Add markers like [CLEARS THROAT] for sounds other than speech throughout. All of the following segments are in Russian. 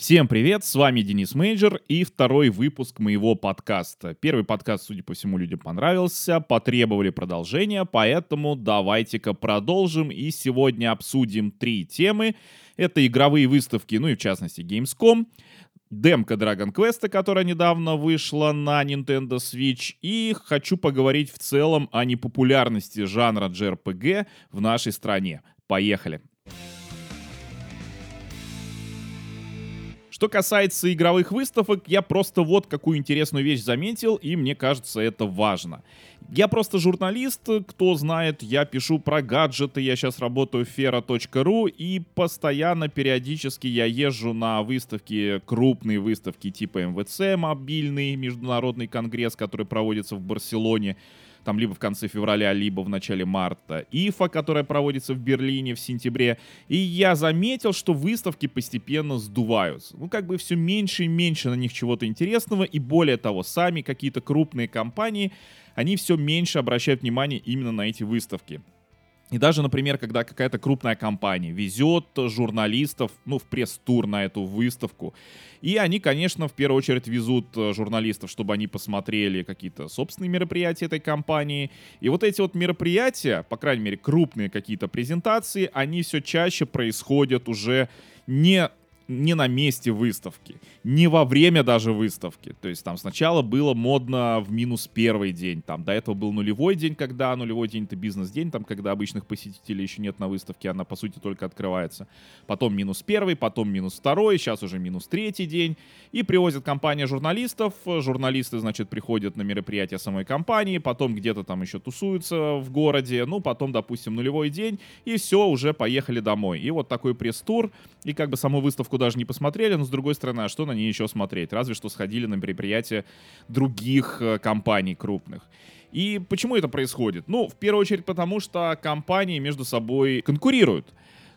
Всем привет, с вами Денис Мейджор и второй выпуск моего подкаста. Первый подкаст, судя по всему, людям понравился, потребовали продолжения, поэтому давайте-ка продолжим и сегодня обсудим три темы. Это игровые выставки, ну и в частности Gamescom, демка Dragon Quest, которая недавно вышла на Nintendo Switch, и хочу поговорить в целом о непопулярности жанра JRPG в нашей стране. Поехали! Что касается игровых выставок, я просто вот какую интересную вещь заметил, и мне кажется, это важно. Я просто журналист, кто знает, я пишу про гаджеты, я сейчас работаю в fera.ru, и постоянно, периодически я езжу на выставки, крупные выставки типа МВЦ, мобильный международный конгресс, который проводится в Барселоне, там либо в конце февраля, либо в начале марта. ИФА, которая проводится в Берлине в сентябре. И я заметил, что выставки постепенно сдуваются. Ну, как бы все меньше и меньше на них чего-то интересного. И более того, сами какие-то крупные компании, они все меньше обращают внимание именно на эти выставки. И даже, например, когда какая-то крупная компания везет журналистов, ну, в пресс-тур на эту выставку, и они, конечно, в первую очередь везут э, журналистов, чтобы они посмотрели какие-то собственные мероприятия этой компании. И вот эти вот мероприятия, по крайней мере, крупные какие-то презентации, они все чаще происходят уже не не на месте выставки, не во время даже выставки. То есть там сначала было модно в минус первый день, там до этого был нулевой день, когда нулевой день это бизнес-день, там когда обычных посетителей еще нет на выставке, она по сути только открывается. Потом минус первый, потом минус второй, сейчас уже минус третий день. И привозят компания журналистов, журналисты, значит, приходят на мероприятие самой компании, потом где-то там еще тусуются в городе, ну потом, допустим, нулевой день, и все, уже поехали домой. И вот такой пресс-тур, и как бы саму выставку даже не посмотрели, но с другой стороны, а что на ней еще смотреть? Разве что сходили на мероприятия других э, компаний крупных. И почему это происходит? Ну, в первую очередь потому, что компании между собой конкурируют.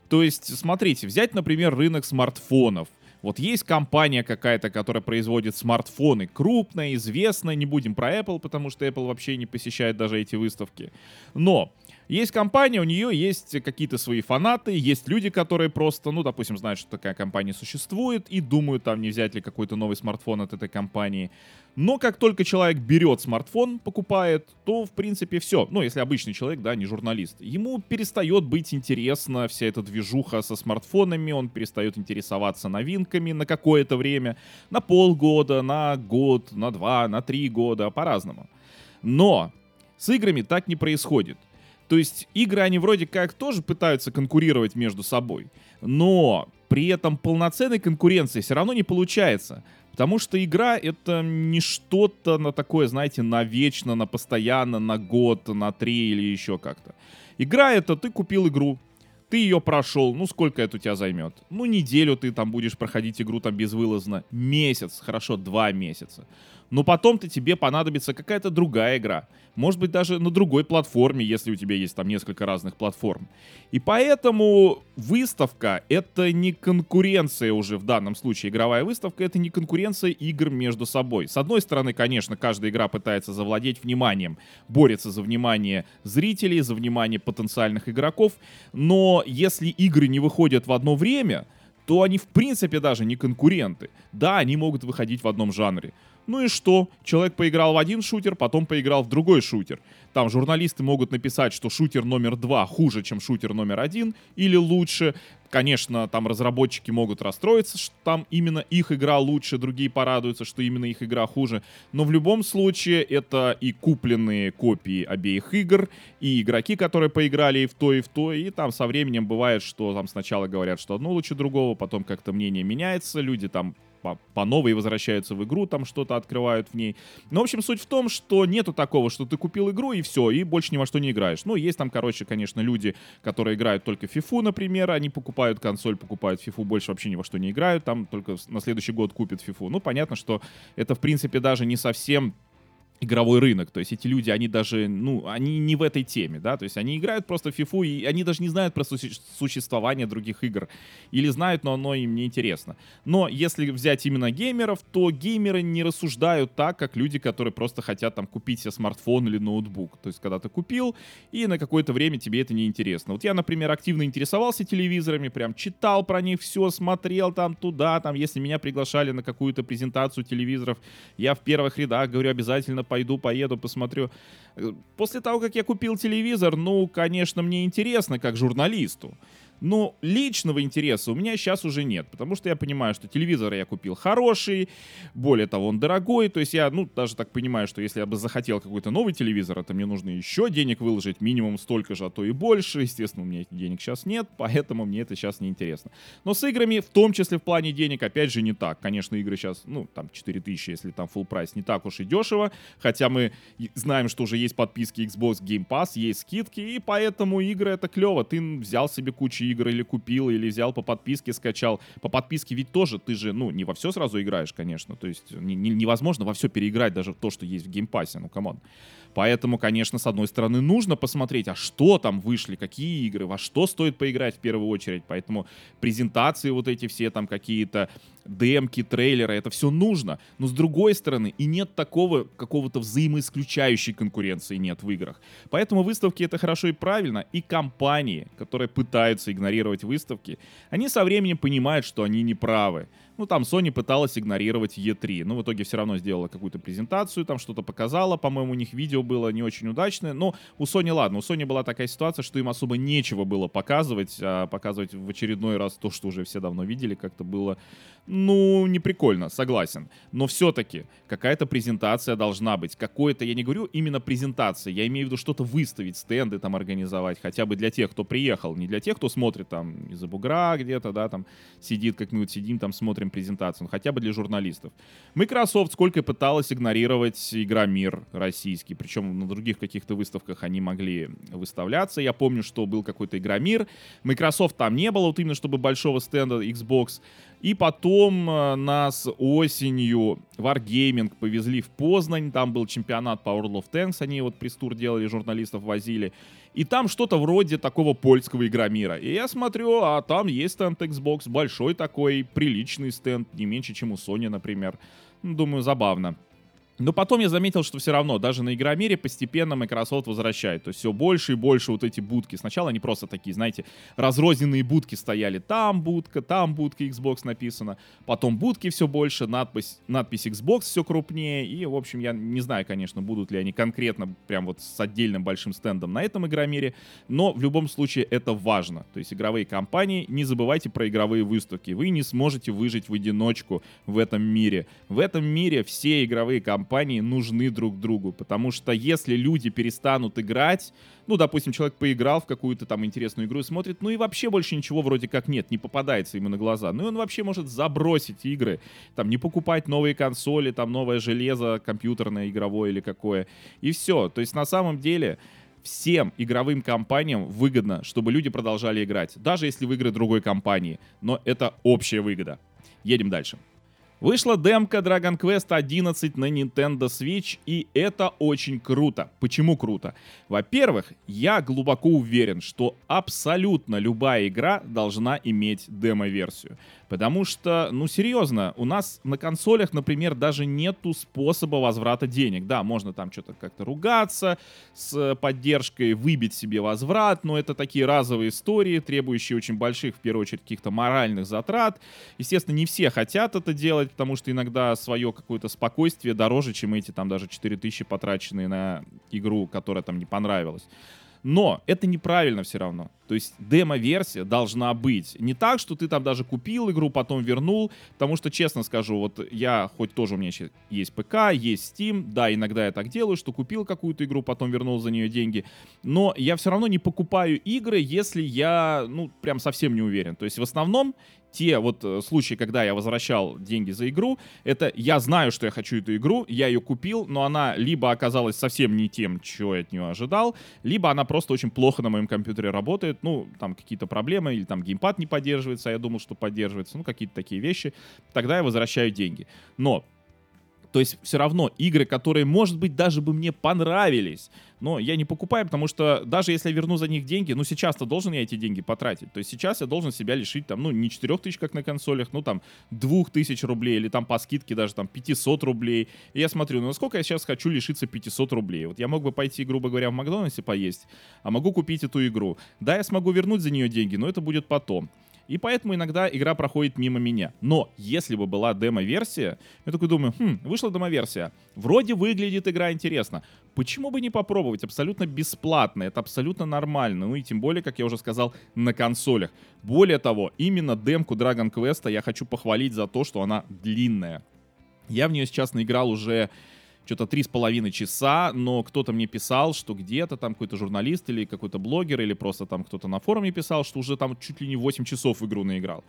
То есть, смотрите, взять, например, рынок смартфонов. Вот есть компания какая-то, которая производит смартфоны, крупная, известная, не будем про Apple, потому что Apple вообще не посещает даже эти выставки. Но есть компания, у нее есть какие-то свои фанаты, есть люди, которые просто, ну, допустим, знают, что такая компания существует и думают, там, не взять ли какой-то новый смартфон от этой компании. Но как только человек берет смартфон, покупает, то, в принципе, все. Ну, если обычный человек, да, не журналист. Ему перестает быть интересна вся эта движуха со смартфонами, он перестает интересоваться новинками на какое-то время, на полгода, на год, на два, на три года, по-разному. Но с играми так не происходит. То есть игры, они вроде как тоже пытаются конкурировать между собой, но при этом полноценной конкуренции все равно не получается. Потому что игра это не что-то на такое, знаете, навечно, на постоянно, на год, на три или еще как-то. Игра это ты купил игру, ты ее прошел, ну сколько это у тебя займет? Ну неделю ты там будешь проходить игру там безвылазно, месяц, хорошо, два месяца но потом-то тебе понадобится какая-то другая игра. Может быть, даже на другой платформе, если у тебя есть там несколько разных платформ. И поэтому выставка — это не конкуренция уже в данном случае. Игровая выставка — это не конкуренция игр между собой. С одной стороны, конечно, каждая игра пытается завладеть вниманием, борется за внимание зрителей, за внимание потенциальных игроков, но если игры не выходят в одно время, то они в принципе даже не конкуренты. Да, они могут выходить в одном жанре, ну и что? Человек поиграл в один шутер, потом поиграл в другой шутер. Там журналисты могут написать, что шутер номер два хуже, чем шутер номер один, или лучше. Конечно, там разработчики могут расстроиться, что там именно их игра лучше, другие порадуются, что именно их игра хуже. Но в любом случае это и купленные копии обеих игр, и игроки, которые поиграли и в то, и в то. И там со временем бывает, что там сначала говорят, что одно лучше другого, потом как-то мнение меняется, люди там по, по новой возвращаются в игру, там что-то открывают в ней. Но, в общем, суть в том, что нету такого, что ты купил игру и все, и больше ни во что не играешь. Ну, есть там, короче, конечно, люди, которые играют только FIFA, например, они покупают консоль, покупают FIFA, больше вообще ни во что не играют, там только на следующий год купят FIFA. Ну, понятно, что это, в принципе, даже не совсем игровой рынок. То есть эти люди, они даже, ну, они не в этой теме, да, то есть они играют просто в фифу, и они даже не знают про существование других игр. Или знают, но оно им не интересно. Но если взять именно геймеров, то геймеры не рассуждают так, как люди, которые просто хотят там купить себе смартфон или ноутбук. То есть когда ты купил, и на какое-то время тебе это не интересно. Вот я, например, активно интересовался телевизорами, прям читал про них все, смотрел там туда, там, если меня приглашали на какую-то презентацию телевизоров, я в первых рядах говорю обязательно пойду, поеду, посмотрю. Э, после того, как я купил телевизор, ну, конечно, мне интересно, как журналисту. Но личного интереса у меня сейчас уже нет, потому что я понимаю, что телевизор я купил хороший, более того, он дорогой, то есть я, ну, даже так понимаю, что если я бы захотел какой-то новый телевизор, это мне нужно еще денег выложить, минимум столько же, а то и больше, естественно, у меня этих денег сейчас нет, [LAUGHS] поэтому мне это сейчас не интересно. Но с играми, в том числе в плане денег, опять же, не так. Конечно, игры сейчас, ну, там, 4000, если там full price, не так уж и дешево, хотя мы знаем, что уже есть подписки Xbox Game Pass, есть скидки, и поэтому игры это клево, ты взял себе кучу или купил, или взял по подписке, скачал. По подписке ведь тоже ты же, ну, не во все сразу играешь, конечно. То есть не, не, невозможно во все переиграть, даже то, что есть в Game Pass е, ну, come on. Поэтому, конечно, с одной стороны, нужно посмотреть, а что там вышли, какие игры, во что стоит поиграть в первую очередь. Поэтому презентации вот эти все там какие-то демки, трейлеры, это все нужно. Но с другой стороны, и нет такого какого-то взаимоисключающей конкуренции нет в играх. Поэтому выставки это хорошо и правильно. И компании, которые пытаются игнорировать выставки, они со временем понимают, что они не правы. Ну, там Sony пыталась игнорировать E3. Но в итоге все равно сделала какую-то презентацию, там что-то показала. По-моему, у них видео было не очень удачное. Но у Sony, ладно, у Sony была такая ситуация, что им особо нечего было показывать. А показывать в очередной раз то, что уже все давно видели, как-то было, ну, не прикольно, согласен. Но все-таки какая-то презентация должна быть. Какое-то, я не говорю именно презентация, я имею в виду что-то выставить, стенды там организовать, хотя бы для тех, кто приехал, не для тех, кто смотрит там из-за бугра где-то, да, там сидит, как мы вот сидим, там смотрим презентацию, ну, хотя бы для журналистов. Microsoft сколько пыталась игнорировать Игромир российский, причем на других каких-то выставках они могли выставляться. Я помню, что был какой-то Игромир, Microsoft там не было, вот именно чтобы большого стенда Xbox. И потом э, нас осенью Wargaming повезли в Познань, там был чемпионат по World of Tanks, они вот пресс-тур делали, журналистов возили. И там что-то вроде такого польского игромира. И я смотрю, а там есть стенд Xbox, большой такой, приличный стенд, не меньше, чем у Sony, например. Думаю, забавно. Но потом я заметил, что все равно, даже на Игромире постепенно Microsoft возвращает. То есть все больше и больше вот эти будки. Сначала они просто такие, знаете, разрозненные будки стояли. Там будка, там будка Xbox написано. Потом будки все больше, надпись, надпись Xbox все крупнее. И, в общем, я не знаю, конечно, будут ли они конкретно прям вот с отдельным большим стендом на этом Игромире. Но в любом случае это важно. То есть игровые компании, не забывайте про игровые выставки. Вы не сможете выжить в одиночку в этом мире. В этом мире все игровые компании компании нужны друг другу, потому что если люди перестанут играть, ну, допустим, человек поиграл в какую-то там интересную игру и смотрит, ну и вообще больше ничего вроде как нет, не попадается ему на глаза. Ну и он вообще может забросить игры, там, не покупать новые консоли, там, новое железо компьютерное, игровое или какое. И все. То есть на самом деле всем игровым компаниям выгодно, чтобы люди продолжали играть, даже если в игры другой компании. Но это общая выгода. Едем дальше. Вышла демка Dragon Quest 11 на Nintendo Switch, и это очень круто. Почему круто? Во-первых, я глубоко уверен, что абсолютно любая игра должна иметь демо-версию. Потому что, ну серьезно, у нас на консолях, например, даже нету способа возврата денег. Да, можно там что-то как-то ругаться с поддержкой, выбить себе возврат, но это такие разовые истории, требующие очень больших, в первую очередь, каких-то моральных затрат. Естественно, не все хотят это делать, потому что иногда свое какое-то спокойствие дороже, чем эти там даже 4000 потраченные на игру, которая там не понравилась. Но это неправильно все равно. То есть демо-версия должна быть. Не так, что ты там даже купил игру, потом вернул. Потому что, честно скажу, вот я, хоть тоже у меня есть ПК, есть Steam, да, иногда я так делаю, что купил какую-то игру, потом вернул за нее деньги. Но я все равно не покупаю игры, если я, ну, прям совсем не уверен. То есть в основном те вот э, случаи, когда я возвращал деньги за игру, это я знаю, что я хочу эту игру, я ее купил, но она либо оказалась совсем не тем, чего я от нее ожидал, либо она просто очень плохо на моем компьютере работает, ну, там какие-то проблемы, или там геймпад не поддерживается, а я думал, что поддерживается, ну, какие-то такие вещи, тогда я возвращаю деньги. Но То есть все равно игры, которые, может быть, даже бы мне понравились, но я не покупаю, потому что даже если я верну за них деньги, ну сейчас-то должен я эти деньги потратить. То есть сейчас я должен себя лишить там, ну не 4 тысяч, как на консолях, ну там 2 тысяч рублей или там по скидке даже там 500 рублей. И я смотрю, ну насколько я сейчас хочу лишиться 500 рублей. Вот я мог бы пойти, грубо говоря, в Макдональдсе поесть, а могу купить эту игру. Да, я смогу вернуть за нее деньги, но это будет потом. И поэтому иногда игра проходит мимо меня. Но если бы была демо-версия, я такой думаю, хм, вышла демо-версия. Вроде выглядит игра интересно. Почему бы не попробовать? Абсолютно бесплатно, это абсолютно нормально. Ну и тем более, как я уже сказал, на консолях. Более того, именно демку Dragon Quest я хочу похвалить за то, что она длинная. Я в нее сейчас наиграл уже что-то три с половиной часа, но кто-то мне писал, что где-то там какой-то журналист или какой-то блогер или просто там кто-то на форуме писал, что уже там чуть ли не 8 часов в игру наиграл.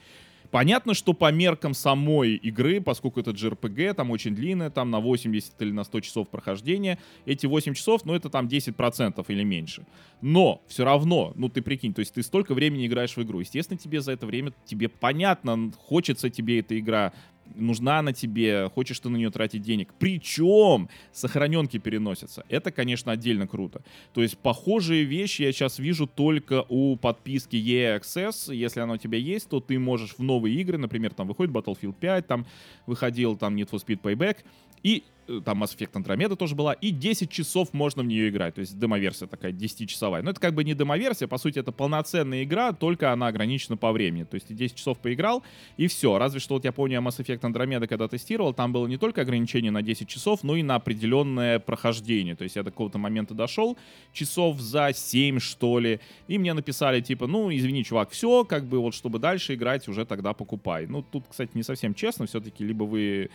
Понятно, что по меркам самой игры, поскольку это JRPG, там очень длинная, там на 80 или на 100 часов прохождения, эти 8 часов, ну это там 10% или меньше. Но все равно, ну ты прикинь, то есть ты столько времени играешь в игру. Естественно, тебе за это время, тебе понятно, хочется тебе эта игра нужна она тебе, хочешь ты на нее тратить денег. Причем сохраненки переносятся. Это, конечно, отдельно круто. То есть похожие вещи я сейчас вижу только у подписки EA Access. Если она у тебя есть, то ты можешь в новые игры, например, там выходит Battlefield 5, там выходил там Need for Speed Payback, и там Mass Effect Andromeda тоже была, и 10 часов можно в нее играть, то есть демоверсия такая 10-часовая. Но это как бы не демоверсия, по сути это полноценная игра, только она ограничена по времени, то есть ты 10 часов поиграл, и все. Разве что вот я помню, Mass Effect Andromeda когда тестировал, там было не только ограничение на 10 часов, но и на определенное прохождение, то есть я до какого-то момента дошел, часов за 7 что ли, и мне написали типа, ну извини, чувак, все, как бы вот чтобы дальше играть, уже тогда покупай. Ну тут, кстати, не совсем честно, все-таки либо вы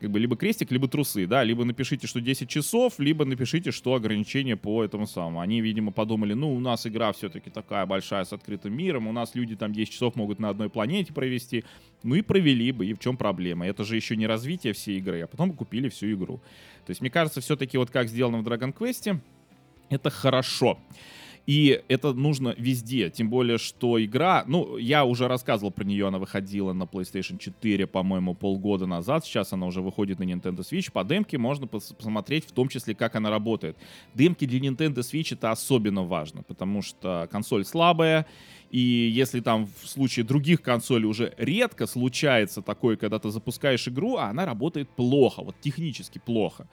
как бы либо крестик, либо трусы, да, либо напишите, что 10 часов, либо напишите, что ограничение по этому самому. Они, видимо, подумали, ну, у нас игра все-таки такая большая с открытым миром, у нас люди там 10 часов могут на одной планете провести, ну и провели бы, и в чем проблема? Это же еще не развитие всей игры, а потом купили всю игру. То есть, мне кажется, все-таки вот как сделано в Dragon Quest, это хорошо. И это нужно везде, тем более, что игра, ну, я уже рассказывал про нее, она выходила на PlayStation 4, по-моему, полгода назад, сейчас она уже выходит на Nintendo Switch, по демке можно посмотреть в том числе, как она работает. Демки для Nintendo Switch это особенно важно, потому что консоль слабая, и если там в случае других консолей уже редко случается такое, когда ты запускаешь игру, а она работает плохо, вот технически плохо.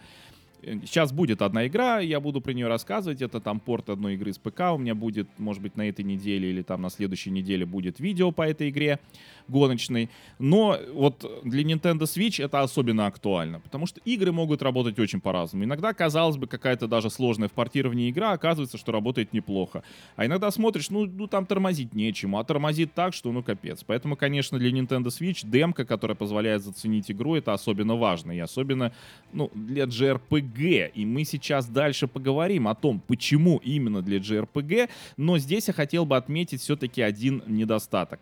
Сейчас будет одна игра, я буду про нее рассказывать. Это там порт одной игры с ПК. У меня будет, может быть, на этой неделе или там на следующей неделе будет видео по этой игре гоночной. Но вот для Nintendo Switch это особенно актуально, потому что игры могут работать очень по-разному. Иногда, казалось бы, какая-то даже сложная в портировании игра, оказывается, что работает неплохо. А иногда смотришь, ну, ну там тормозить нечему, а тормозит так, что ну капец. Поэтому, конечно, для Nintendo Switch демка, которая позволяет заценить игру, это особенно важно. И особенно, ну, для JRPG. И мы сейчас дальше поговорим о том, почему именно для JRPG. Но здесь я хотел бы отметить все-таки один недостаток.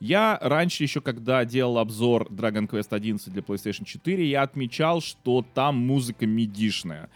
Я раньше еще, когда делал обзор Dragon Quest 11 для PlayStation 4, я отмечал, что там музыка мидишная.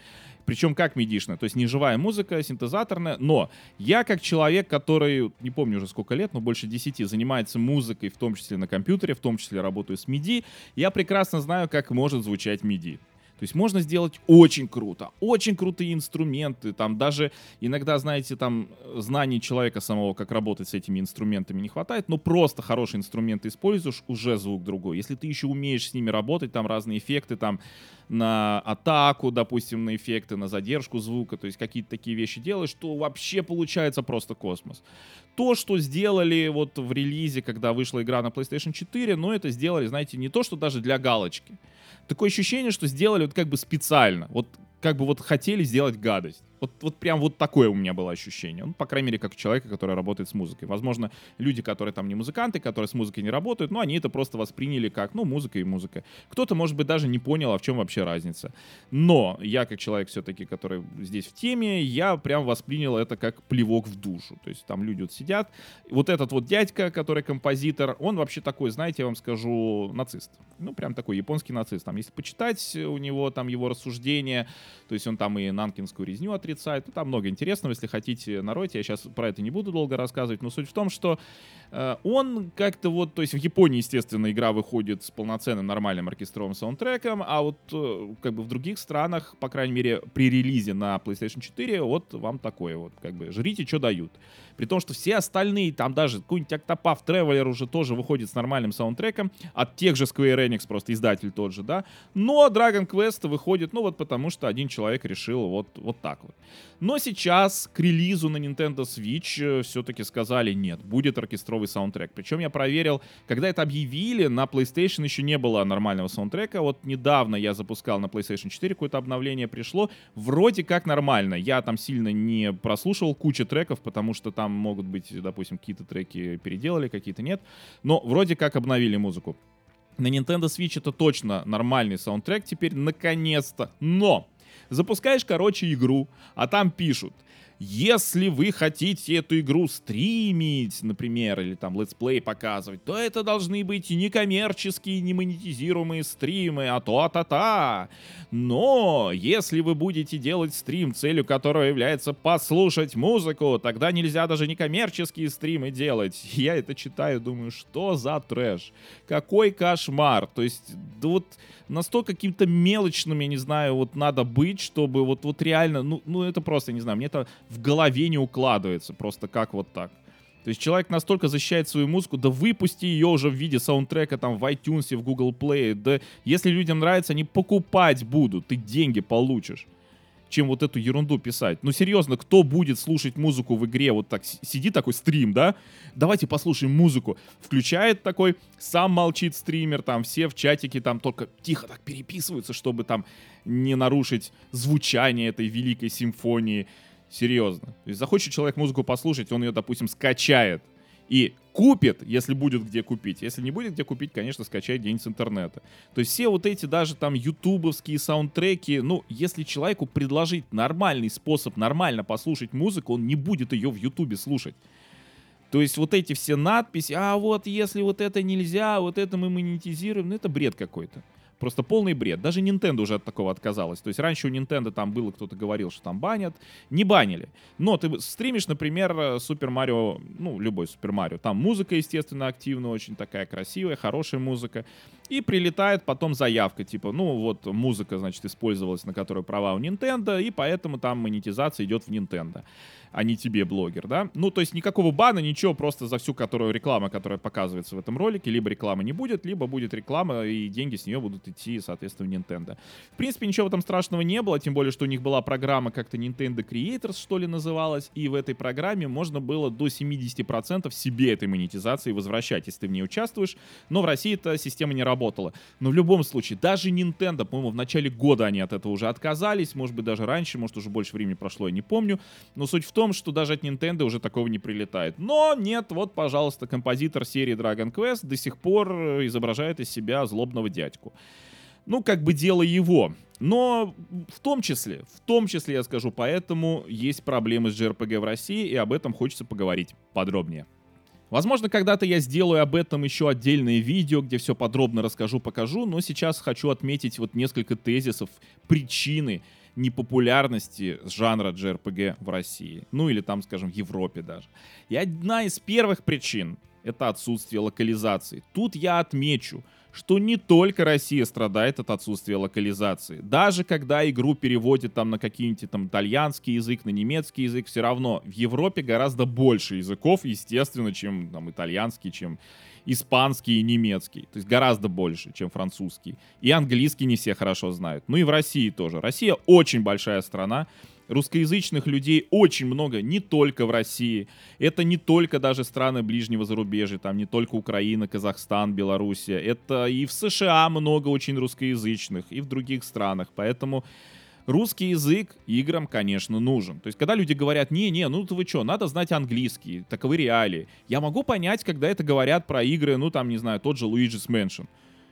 Причем как мидишная, то есть не живая музыка, синтезаторная, но я как человек, который, не помню уже сколько лет, но больше 10, занимается музыкой, в том числе на компьютере, в том числе работаю с MIDI, я прекрасно знаю, как может звучать MIDI. То есть можно сделать очень круто, очень крутые инструменты, там даже иногда, знаете, там знаний человека самого, как работать с этими инструментами не хватает, но просто хорошие инструменты используешь, уже звук другой. Если ты еще умеешь с ними работать, там разные эффекты, там на атаку, допустим, на эффекты, на задержку звука, то есть какие-то такие вещи делаешь, то вообще получается просто космос. То, что сделали вот в релизе, когда вышла игра на PlayStation 4, но это сделали, знаете, не то, что даже для галочки такое ощущение, что сделали вот как бы специально. Вот как бы вот хотели сделать гадость. Вот, вот прям вот такое у меня было ощущение. Ну, по крайней мере, как человека, который работает с музыкой. Возможно, люди, которые там не музыканты, которые с музыкой не работают, но они это просто восприняли как, ну, музыка и музыка. Кто-то, может быть, даже не понял, а в чем вообще разница. Но я, как человек все-таки, который здесь в теме, я прям воспринял это как плевок в душу. То есть там люди вот сидят. Вот этот вот дядька, который композитор, он вообще такой, знаете, я вам скажу, нацист. Ну, прям такой японский нацист. Там, если почитать у него там его рассуждения, то есть он там и Нанкинскую резню отрицает, сайт. Ну, там много интересного, если хотите наройте. Я сейчас про это не буду долго рассказывать, но суть в том, что э, он как-то вот, то есть в Японии, естественно, игра выходит с полноценным нормальным оркестровым саундтреком, а вот э, как бы в других странах, по крайней мере, при релизе на PlayStation 4, вот вам такое вот, как бы, жрите, что дают. При том, что все остальные, там даже какой-нибудь Octopath Traveler уже тоже выходит с нормальным саундтреком, от тех же Square Enix, просто издатель тот же, да. Но Dragon Quest выходит, ну вот потому что один человек решил вот, вот так вот. Но сейчас к релизу на Nintendo Switch э, все-таки сказали нет, будет оркестровый саундтрек. Причем я проверил, когда это объявили, на PlayStation еще не было нормального саундтрека. Вот недавно я запускал на PlayStation 4, какое-то обновление пришло. Вроде как нормально. Я там сильно не прослушивал кучу треков, потому что там могут быть, допустим, какие-то треки переделали, какие-то нет. Но вроде как обновили музыку. На Nintendo Switch это точно нормальный саундтрек теперь, наконец-то. Но запускаешь, короче, игру, а там пишут — если вы хотите эту игру стримить, например, или там летсплей показывать, то это должны быть не коммерческие, не монетизируемые стримы, а то та-та-та. Но если вы будете делать стрим, целью которого является послушать музыку, тогда нельзя даже не коммерческие стримы делать. [LAUGHS] Я это читаю, думаю, что за трэш? Какой кошмар? То есть, да вот настолько каким-то мелочным, я не знаю, вот надо быть, чтобы вот, вот реально, ну, ну это просто, не знаю, мне это в голове не укладывается, просто как вот так. То есть человек настолько защищает свою музыку, да выпусти ее уже в виде саундтрека там в iTunes, в Google Play, да если людям нравится, они покупать будут, ты деньги получишь чем вот эту ерунду писать. Ну, серьезно, кто будет слушать музыку в игре? Вот так сидит такой стрим, да? Давайте послушаем музыку. Включает такой, сам молчит стример, там все в чатике там только тихо так переписываются, чтобы там не нарушить звучание этой великой симфонии. Серьезно. То есть захочет человек музыку послушать, он ее, допустим, скачает и купит, если будет где купить. Если не будет где купить, конечно, скачает где-нибудь с интернета. То есть все вот эти даже там ютубовские саундтреки, ну, если человеку предложить нормальный способ нормально послушать музыку, он не будет ее в ютубе слушать. То есть вот эти все надписи, а вот если вот это нельзя, вот это мы монетизируем, ну это бред какой-то. Просто полный бред. Даже Nintendo уже от такого отказалась. То есть раньше у Nintendo там было, кто-то говорил, что там банят. Не банили. Но ты стримишь, например, Super Mario, ну, любой Super Mario. Там музыка, естественно, активная, очень такая красивая, хорошая музыка. И прилетает потом заявка, типа, ну, вот музыка, значит, использовалась, на которую права у Nintendo, и поэтому там монетизация идет в Nintendo а не тебе, блогер, да? Ну, то есть никакого бана, ничего, просто за всю которую реклама, которая показывается в этом ролике, либо рекламы не будет, либо будет реклама, и деньги с нее будут идти, соответственно, в Nintendo. В принципе, ничего в этом страшного не было, тем более, что у них была программа как-то Nintendo Creators, что ли, называлась, и в этой программе можно было до 70% себе этой монетизации возвращать, если ты в ней участвуешь, но в России эта система не работала. Но в любом случае, даже Nintendo, по-моему, в начале года они от этого уже отказались, может быть, даже раньше, может, уже больше времени прошло, я не помню, но суть в том, что даже от Nintendo уже такого не прилетает. Но нет, вот, пожалуйста, композитор серии Dragon Quest до сих пор э, изображает из себя злобного дядьку. Ну, как бы дело его. Но в том числе, в том числе, я скажу, поэтому есть проблемы с JRPG в России, и об этом хочется поговорить подробнее. Возможно, когда-то я сделаю об этом еще отдельное видео, где все подробно расскажу, покажу, но сейчас хочу отметить вот несколько тезисов, причины, непопулярности жанра JRPG в России. Ну или там, скажем, в Европе даже. И одна из первых причин — это отсутствие локализации. Тут я отмечу, что не только Россия страдает от отсутствия локализации. Даже когда игру переводят там на какие-нибудь там итальянский язык, на немецкий язык, все равно в Европе гораздо больше языков, естественно, чем там итальянский, чем испанский и немецкий. То есть гораздо больше, чем французский. И английский не все хорошо знают. Ну и в России тоже. Россия очень большая страна. Русскоязычных людей очень много, не только в России. Это не только даже страны ближнего зарубежья, там не только Украина, Казахстан, Белоруссия. Это и в США много очень русскоязычных, и в других странах. Поэтому русский язык играм, конечно, нужен. То есть, когда люди говорят, не-не, ну вы что, надо знать английский, таковы реалии. Я могу понять, когда это говорят про игры, ну там, не знаю, тот же Luigi's Mansion.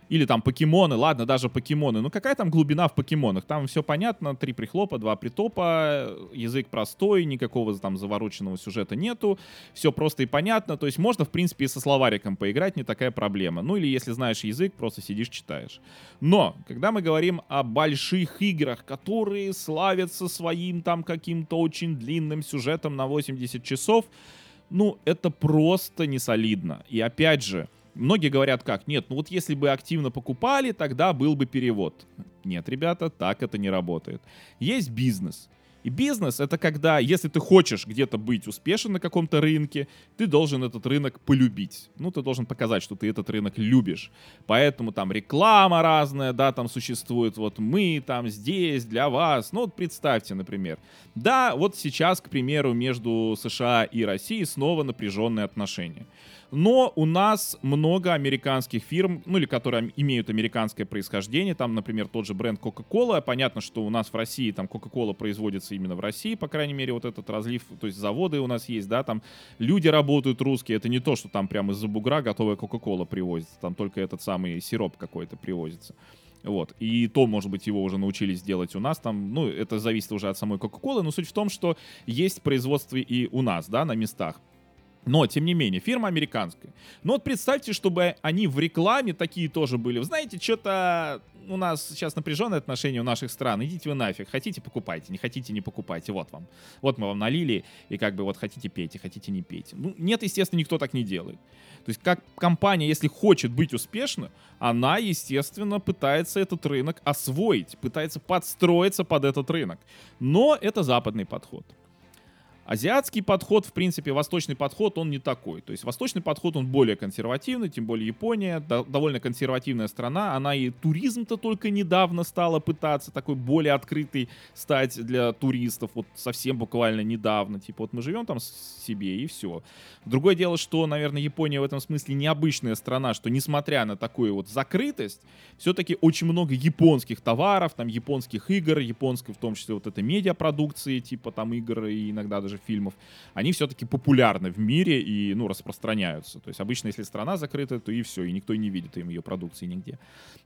Или там покемоны, ладно, даже покемоны. Ну какая там глубина в покемонах? Там все понятно, три прихлопа, два притопа, язык простой, никакого там завороченного сюжета нету. Все просто и понятно. То есть можно, в принципе, и со словариком поиграть, не такая проблема. Ну или если знаешь язык, просто сидишь, читаешь. Но, когда мы говорим о больших играх, которые славятся своим там каким-то очень длинным сюжетом на 80 часов, ну, это просто не солидно. И опять же, Многие говорят как? Нет, ну вот если бы активно покупали, тогда был бы перевод. Нет, ребята, так это не работает. Есть бизнес. И бизнес — это когда, если ты хочешь где-то быть успешен на каком-то рынке, ты должен этот рынок полюбить. Ну, ты должен показать, что ты этот рынок любишь. Поэтому там реклама разная, да, там существует вот мы там здесь для вас. Ну, вот представьте, например. Да, вот сейчас, к примеру, между США и Россией снова напряженные отношения. Но у нас много американских фирм, ну или которые имеют американское происхождение. Там, например, тот же бренд Coca-Cola. Понятно, что у нас в России там Coca-Cola производится именно в России, по крайней мере, вот этот разлив, то есть заводы у нас есть, да, там люди работают русские. Это не то, что там прямо из-за бугра готовая Coca-Cola привозится. Там только этот самый сироп какой-то привозится. Вот. И то, может быть, его уже научились делать у нас. Там, ну, это зависит уже от самой Coca-Cola, но суть в том, что есть производство и у нас, да, на местах. Но, тем не менее, фирма американская. Но вот представьте, чтобы они в рекламе такие тоже были. Вы знаете, что-то у нас сейчас напряженные отношения у наших стран. Идите вы нафиг. Хотите, покупайте. Не хотите, не покупайте. Вот вам. Вот мы вам налили. И как бы вот хотите, пейте. Хотите, не пейте. Ну, нет, естественно, никто так не делает. То есть как компания, если хочет быть успешной, она, естественно, пытается этот рынок освоить. Пытается подстроиться под этот рынок. Но это западный подход. Азиатский подход, в принципе, восточный подход, он не такой. То есть восточный подход, он более консервативный, тем более Япония, до, довольно консервативная страна. Она и туризм-то только недавно стала пытаться такой более открытый стать для туристов. Вот совсем буквально недавно. Типа вот мы живем там себе и все. Другое дело, что, наверное, Япония в этом смысле необычная страна, что несмотря на такую вот закрытость, все-таки очень много японских товаров, там японских игр, японской в том числе вот этой медиапродукции, типа там игр и иногда даже фильмов, они все-таки популярны в мире и, ну, распространяются. То есть обычно, если страна закрыта, то и все, и никто не видит им ее продукции нигде.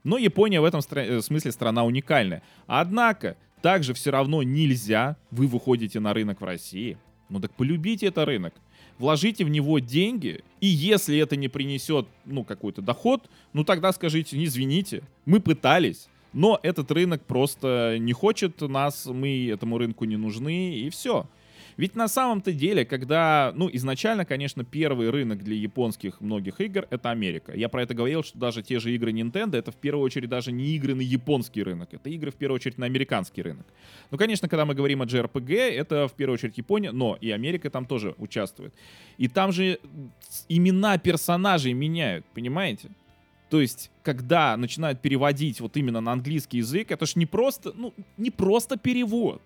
Но Япония в этом стра- э, смысле страна уникальная. Однако, также все равно нельзя, вы выходите на рынок в России, ну так полюбите этот рынок вложите в него деньги, и если это не принесет, ну, какой-то доход, ну, тогда скажите, извините, мы пытались, но этот рынок просто не хочет нас, мы этому рынку не нужны, и все. Ведь на самом-то деле, когда, ну, изначально, конечно, первый рынок для японских многих игр — это Америка. Я про это говорил, что даже те же игры Nintendo — это в первую очередь даже не игры на японский рынок, это игры в первую очередь на американский рынок. Ну, конечно, когда мы говорим о JRPG, это в первую очередь Япония, но и Америка там тоже участвует. И там же имена персонажей меняют, понимаете? То есть, когда начинают переводить вот именно на английский язык, это ж не просто, ну, не просто перевод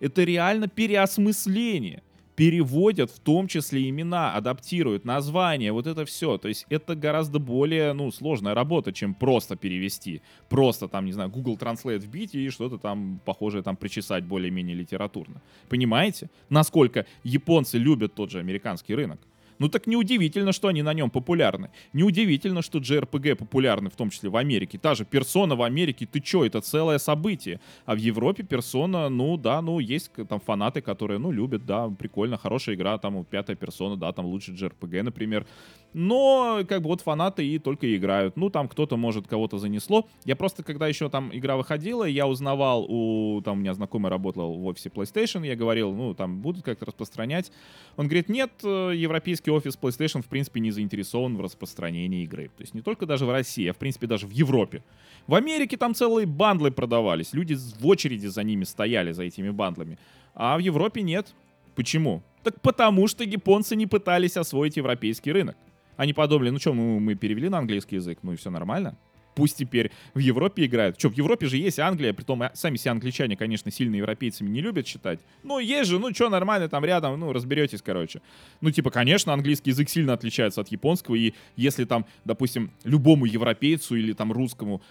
это реально переосмысление. Переводят в том числе имена, адаптируют названия, вот это все. То есть это гораздо более, ну, сложная работа, чем просто перевести. Просто там, не знаю, Google Translate вбить и что-то там похожее там причесать более-менее литературно. Понимаете, насколько японцы любят тот же американский рынок? Ну так неудивительно, что они на нем популярны. Неудивительно, что JRPG популярны, в том числе в Америке. Та же персона в Америке, ты чё, это целое событие. А в Европе персона, ну да, ну есть там фанаты, которые, ну, любят, да, прикольно, хорошая игра, там пятая персона, да, там лучше JRPG, например. Но, как бы, вот фанаты и только играют. Ну, там кто-то, может, кого-то занесло. Я просто, когда еще там игра выходила, я узнавал у, там, у меня знакомый работал в офисе PlayStation, я говорил, ну, там, будут как-то распространять. Он говорит, нет, э, европейский офис PlayStation, в принципе, не заинтересован в распространении игры. То есть не только даже в России, а, в принципе, даже в Европе. В Америке там целые бандлы продавались. Люди в очереди за ними стояли, за этими бандлами. А в Европе нет. Почему? Так потому что японцы не пытались освоить европейский рынок. Они подумали, ну что, мы, мы перевели на английский язык, ну и все нормально. Пусть теперь в Европе играют. Что, в Европе же есть Англия, притом сами все англичане, конечно, сильно европейцами не любят читать. Ну, есть же, ну что, нормально, там рядом, ну, разберетесь, короче. Ну, типа, конечно, английский язык сильно отличается от японского, и если там, допустим, любому европейцу или там русскому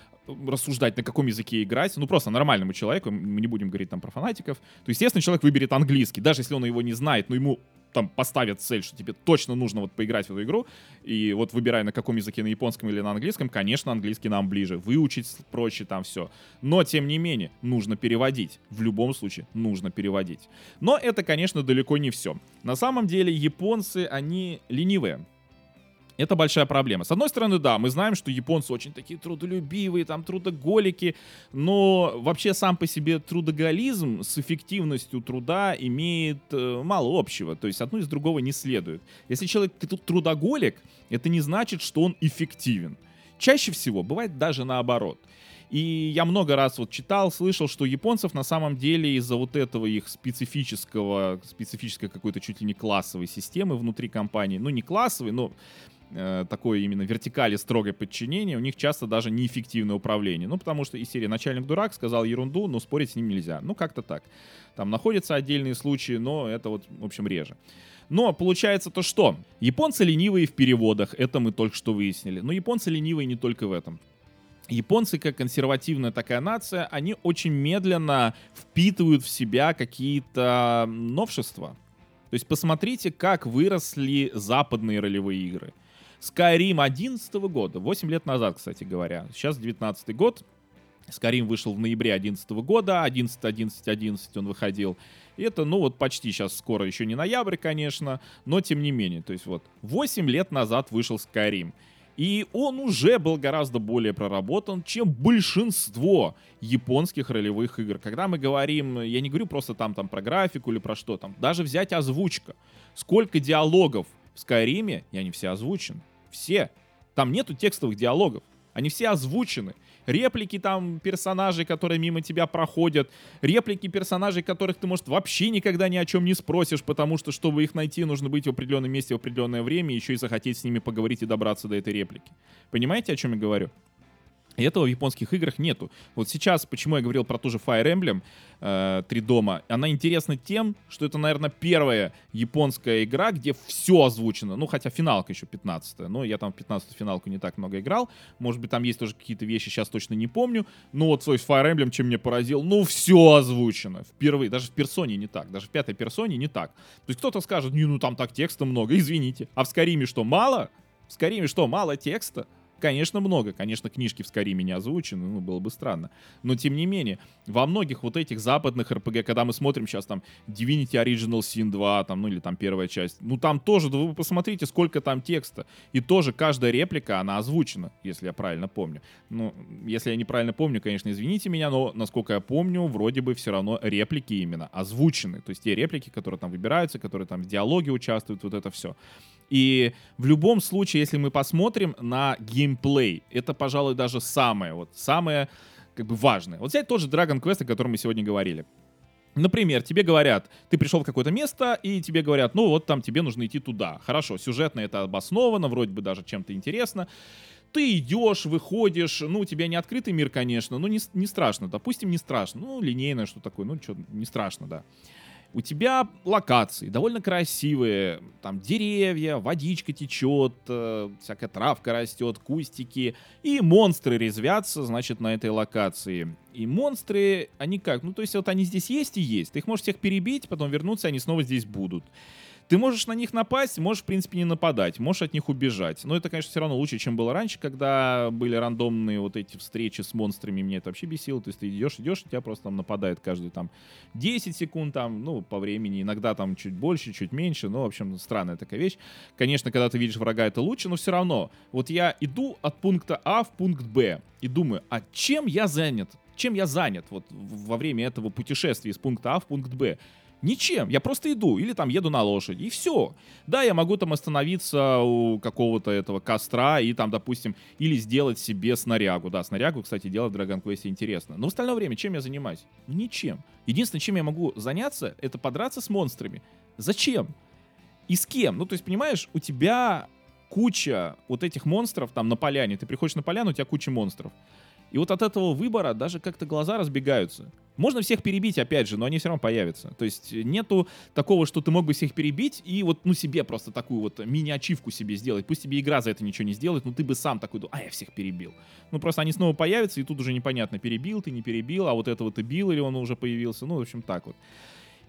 рассуждать, на каком языке играть, ну просто нормальному человеку, мы не будем говорить там про фанатиков, то, естественно, человек выберет английский, даже если он его не знает, но ему там поставят цель, что тебе точно нужно вот поиграть в эту игру, и вот выбирай на каком языке, на японском или на английском, конечно, английский нам ближе, выучить проще там все. Но, тем не менее, нужно переводить. В любом случае, нужно переводить. Но это, конечно, далеко не все. На самом деле, японцы, они ленивые. Это большая проблема. С одной стороны, да, мы знаем, что японцы очень такие трудолюбивые, там трудоголики, но вообще сам по себе трудоголизм с эффективностью труда имеет э, мало общего. То есть одно из другого не следует. Если человек тут трудоголик, это не значит, что он эффективен. Чаще всего бывает даже наоборот. И я много раз вот читал, слышал, что японцев на самом деле из-за вот этого их специфического, специфической какой-то чуть ли не классовой системы внутри компании, ну не классовой, но э, такое именно вертикали строгое подчинение, у них часто даже неэффективное управление. Ну, потому что из серии «Начальник дурак» сказал ерунду, но спорить с ним нельзя. Ну, как-то так. Там находятся отдельные случаи, но это вот, в общем, реже. Но получается то что? Японцы ленивые в переводах, это мы только что выяснили. Но японцы ленивые не только в этом. Японцы, как консервативная такая нация, они очень медленно впитывают в себя какие-то новшества. То есть посмотрите, как выросли западные ролевые игры. Skyrim 11 года, 8 лет назад, кстати говоря. Сейчас 19 год. Skyrim вышел в ноябре 11 года, 11, 11, 11 он выходил. И это, ну вот почти сейчас скоро, еще не ноябрь, конечно, но тем не менее. То есть вот 8 лет назад вышел Skyrim. И он уже был гораздо более проработан, чем большинство японских ролевых игр. Когда мы говорим, я не говорю просто там, там про графику или про что там, даже взять озвучка. Сколько диалогов в Скайриме, и они все озвучены. Все. Там нету текстовых диалогов. Они все озвучены. Реплики там персонажей, которые мимо тебя проходят. Реплики персонажей, которых ты, может, вообще никогда ни о чем не спросишь, потому что, чтобы их найти, нужно быть в определенном месте в определенное время, еще и захотеть с ними поговорить и добраться до этой реплики. Понимаете, о чем я говорю? И этого в японских играх нету. Вот сейчас, почему я говорил про ту же Fire Emblem э, Три дома, она интересна тем, что это, наверное, первая японская игра, где все озвучено. Ну, хотя финалка еще 15 но я там в 15 финалку не так много играл. Может быть, там есть тоже какие-то вещи, сейчас точно не помню. Но вот свой Fire Emblem, чем меня поразил, ну, все озвучено. Впервые. Даже в персоне не так. Даже в пятой персоне не так. То есть кто-то скажет, не, ну там так текста много, [LAUGHS] извините. А в Скариме что, мало? В Скариме что, мало текста? Конечно, много. Конечно, книжки в Скариме не озвучены, ну, было бы странно. Но, тем не менее, во многих вот этих западных РПГ, когда мы смотрим сейчас там Divinity Original Sin 2, там, ну, или там первая часть, ну, там тоже, да вы посмотрите, сколько там текста. И тоже каждая реплика, она озвучена, если я правильно помню. Ну, если я неправильно помню, конечно, извините меня, но, насколько я помню, вроде бы все равно реплики именно озвучены. То есть те реплики, которые там выбираются, которые там в диалоге участвуют, вот это все. И в любом случае, если мы посмотрим на геймплей, это, пожалуй, даже самое, вот, самое, как бы, важное. Вот взять тот же Dragon Quest, о котором мы сегодня говорили. Например, тебе говорят, ты пришел в какое-то место, и тебе говорят, ну вот там тебе нужно идти туда. Хорошо, сюжетно это обосновано, вроде бы даже чем-то интересно. Ты идешь, выходишь, ну, у тебя не открытый мир, конечно, но не, не страшно. Допустим, не страшно. Ну, линейное, что такое, ну, что, не страшно, да у тебя локации довольно красивые, там деревья, водичка течет, э, всякая травка растет, кустики, и монстры резвятся, значит, на этой локации. И монстры, они как? Ну, то есть вот они здесь есть и есть. Ты их можешь всех перебить, потом вернуться, они снова здесь будут. Ты можешь на них напасть, можешь, в принципе, не нападать, можешь от них убежать. Но это, конечно, все равно лучше, чем было раньше, когда были рандомные вот эти встречи с монстрами. Меня это вообще бесило. То есть ты идешь, идешь, тебя просто там нападает каждый там 10 секунд, там, ну, по времени. Иногда там чуть больше, чуть меньше. Ну, в общем, странная такая вещь. Конечно, когда ты видишь врага, это лучше, но все равно. Вот я иду от пункта А в пункт Б и думаю, а чем я занят? Чем я занят вот во время этого путешествия из пункта А в пункт Б? Ничем. Я просто иду или там еду на лошади, и все. Да, я могу там остановиться у какого-то этого костра и там, допустим, или сделать себе снарягу. Да, снарягу, кстати, делать в Dragon Quest интересно. Но в остальное время чем я занимаюсь? Ничем. Единственное, чем я могу заняться, это подраться с монстрами. Зачем? И с кем? Ну, то есть, понимаешь, у тебя куча вот этих монстров там на поляне. Ты приходишь на поляну, у тебя куча монстров. И вот от этого выбора даже как-то глаза разбегаются. Можно всех перебить, опять же, но они все равно появятся. То есть нету такого, что ты мог бы всех перебить и вот, ну, себе просто такую вот мини-ачивку себе сделать. Пусть тебе игра за это ничего не сделает, но ты бы сам такой, а, я всех перебил. Ну, просто они снова появятся, и тут уже непонятно, перебил ты, не перебил, а вот этого ты бил или он уже появился. Ну, в общем, так вот.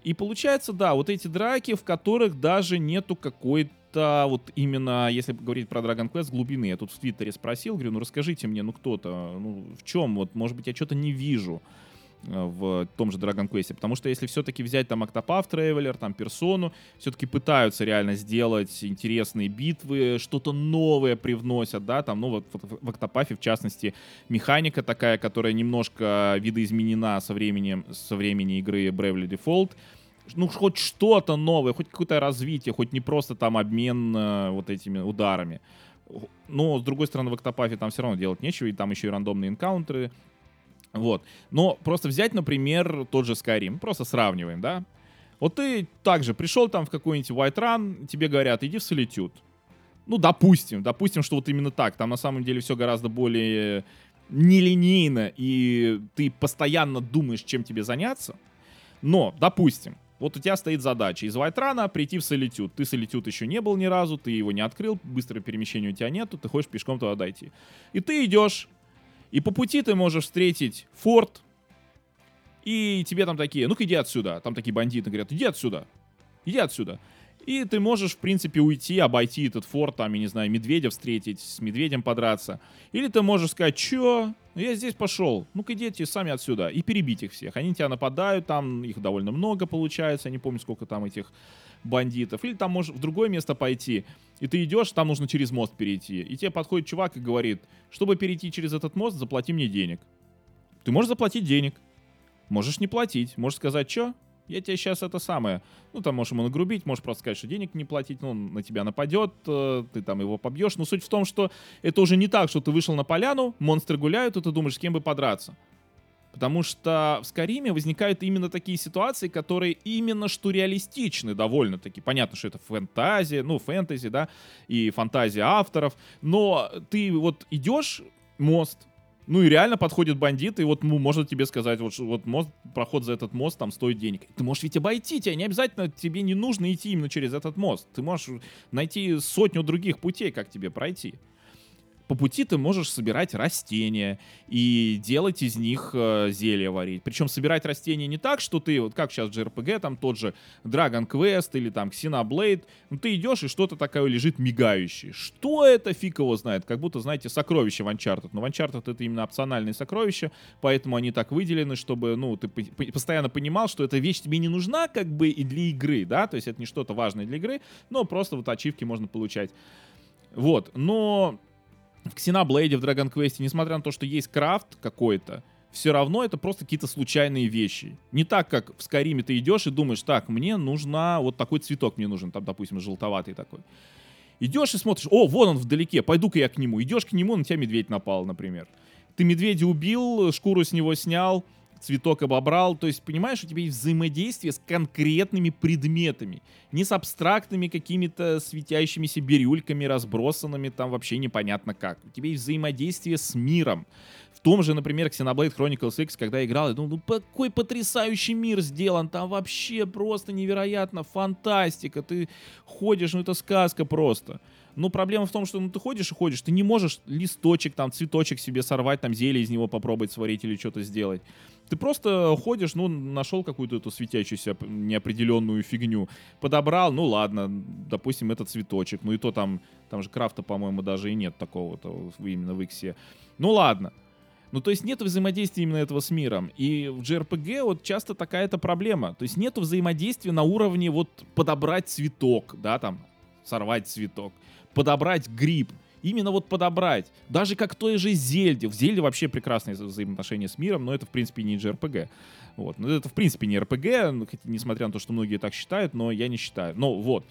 И получается, да, вот эти драки, в которых даже нету какой-то вот именно, если говорить про Dragon Quest, глубины. Я тут в Твиттере спросил, говорю, ну расскажите мне, ну кто-то, ну в чем, вот, может быть, я что-то не вижу. Э, в том же Dragon Quest. Потому что если все-таки взять там Octopath Traveler, там Персону, все-таки пытаются реально сделать интересные битвы, что-то новое привносят, да, там, ну вот в Octopath, в частности, механика такая, которая немножко видоизменена со временем, со времени игры Bravely Default, ну, хоть что-то новое, хоть какое-то развитие, хоть не просто там обмен э, вот этими ударами. Но, с другой стороны, в Octopath там все равно делать нечего, и там еще и рандомные энкаунтеры, вот. Но просто взять, например, тот же Skyrim. Просто сравниваем, да? Вот ты также пришел там в какой-нибудь White Run, тебе говорят, иди в Solitude. Ну, допустим, допустим, что вот именно так. Там на самом деле все гораздо более нелинейно, и ты постоянно думаешь, чем тебе заняться. Но, допустим, вот у тебя стоит задача из Вайтрана прийти в Солитюд. Ты Солитюд еще не был ни разу, ты его не открыл, быстрое перемещение у тебя нету, ты хочешь пешком туда дойти. И ты идешь, и по пути ты можешь встретить форт, и тебе там такие, ну-ка иди отсюда. Там такие бандиты говорят, иди отсюда, иди отсюда. И ты можешь, в принципе, уйти, обойти этот форт, там, я не знаю, медведя встретить, с медведем подраться. Или ты можешь сказать, чё, я здесь пошел, ну-ка идите сами отсюда, и перебить их всех. Они тебя нападают, там их довольно много получается, я не помню, сколько там этих бандитов. Или там можешь в другое место пойти, и ты идешь, там нужно через мост перейти. И тебе подходит чувак и говорит, чтобы перейти через этот мост, заплати мне денег. Ты можешь заплатить денег. Можешь не платить. Можешь сказать, что? Я тебе сейчас это самое. Ну, там можешь ему нагрубить, можешь просто сказать, что денег не платить, ну, он на тебя нападет, э, ты там его побьешь. Но суть в том, что это уже не так, что ты вышел на поляну, монстры гуляют, и ты думаешь, с кем бы подраться. Потому что в Скариме возникают именно такие ситуации, которые именно что реалистичны довольно-таки. Понятно, что это фэнтазия, ну, фэнтези, да, и фантазия авторов, но ты вот идешь мост, ну и реально подходит бандит, и вот ну, может тебе сказать, вот, вот мост, проход за этот мост там стоит денег. Ты можешь ведь обойти, тебе не обязательно, тебе не нужно идти именно через этот мост. Ты можешь найти сотню других путей, как тебе пройти по пути ты можешь собирать растения и делать из них э, зелья варить. Причем собирать растения не так, что ты, вот как сейчас в JRPG, там тот же Dragon Quest или там Xenoblade, ну ты идешь и что-то такое лежит мигающее. Что это, фиг его знает, как будто, знаете, сокровища в Uncharted. Но в Uncharted это именно опциональные сокровища, поэтому они так выделены, чтобы, ну, ты постоянно понимал, что эта вещь тебе не нужна как бы и для игры, да, то есть это не что-то важное для игры, но просто вот ачивки можно получать. Вот, но в Xenoblade, в Dragon Quest, несмотря на то, что есть крафт какой-то, все равно это просто какие-то случайные вещи. Не так, как в Скариме ты идешь и думаешь, так, мне нужна, вот такой цветок мне нужен, там, допустим, желтоватый такой. Идешь и смотришь, о, вон он вдалеке, пойду-ка я к нему. Идешь к нему, на тебя медведь напал, например. Ты медведя убил, шкуру с него снял, цветок обобрал. То есть, понимаешь, у тебя есть взаимодействие с конкретными предметами. Не с абстрактными какими-то светящимися бирюльками, разбросанными там вообще непонятно как. У тебя есть взаимодействие с миром. В том же, например, Xenoblade Chronicles X, когда я играл, я думал, ну какой потрясающий мир сделан, там вообще просто невероятно, фантастика, ты ходишь, ну это сказка просто. Но проблема в том, что ну, ты ходишь и ходишь, ты не можешь листочек, там, цветочек себе сорвать, там, зелье из него попробовать сварить или что-то сделать. Ты просто ходишь, ну, нашел какую-то эту светящуюся неопределенную фигню, подобрал, ну ладно, допустим, этот цветочек, ну и то там, там же крафта, по-моему, даже и нет такого-то именно в Иксе. Ну ладно. Ну, то есть нет взаимодействия именно этого с миром. И в JRPG вот часто такая-то проблема. То есть нет взаимодействия на уровне вот подобрать цветок, да, там, сорвать цветок подобрать гриб. Именно вот подобрать. Даже как той же Зельде. В Зельде вообще прекрасные взаимоотношения с миром, но это, в принципе, не JRPG. Вот. Но это, в принципе, не RPG, несмотря на то, что многие так считают, но я не считаю. Но вот.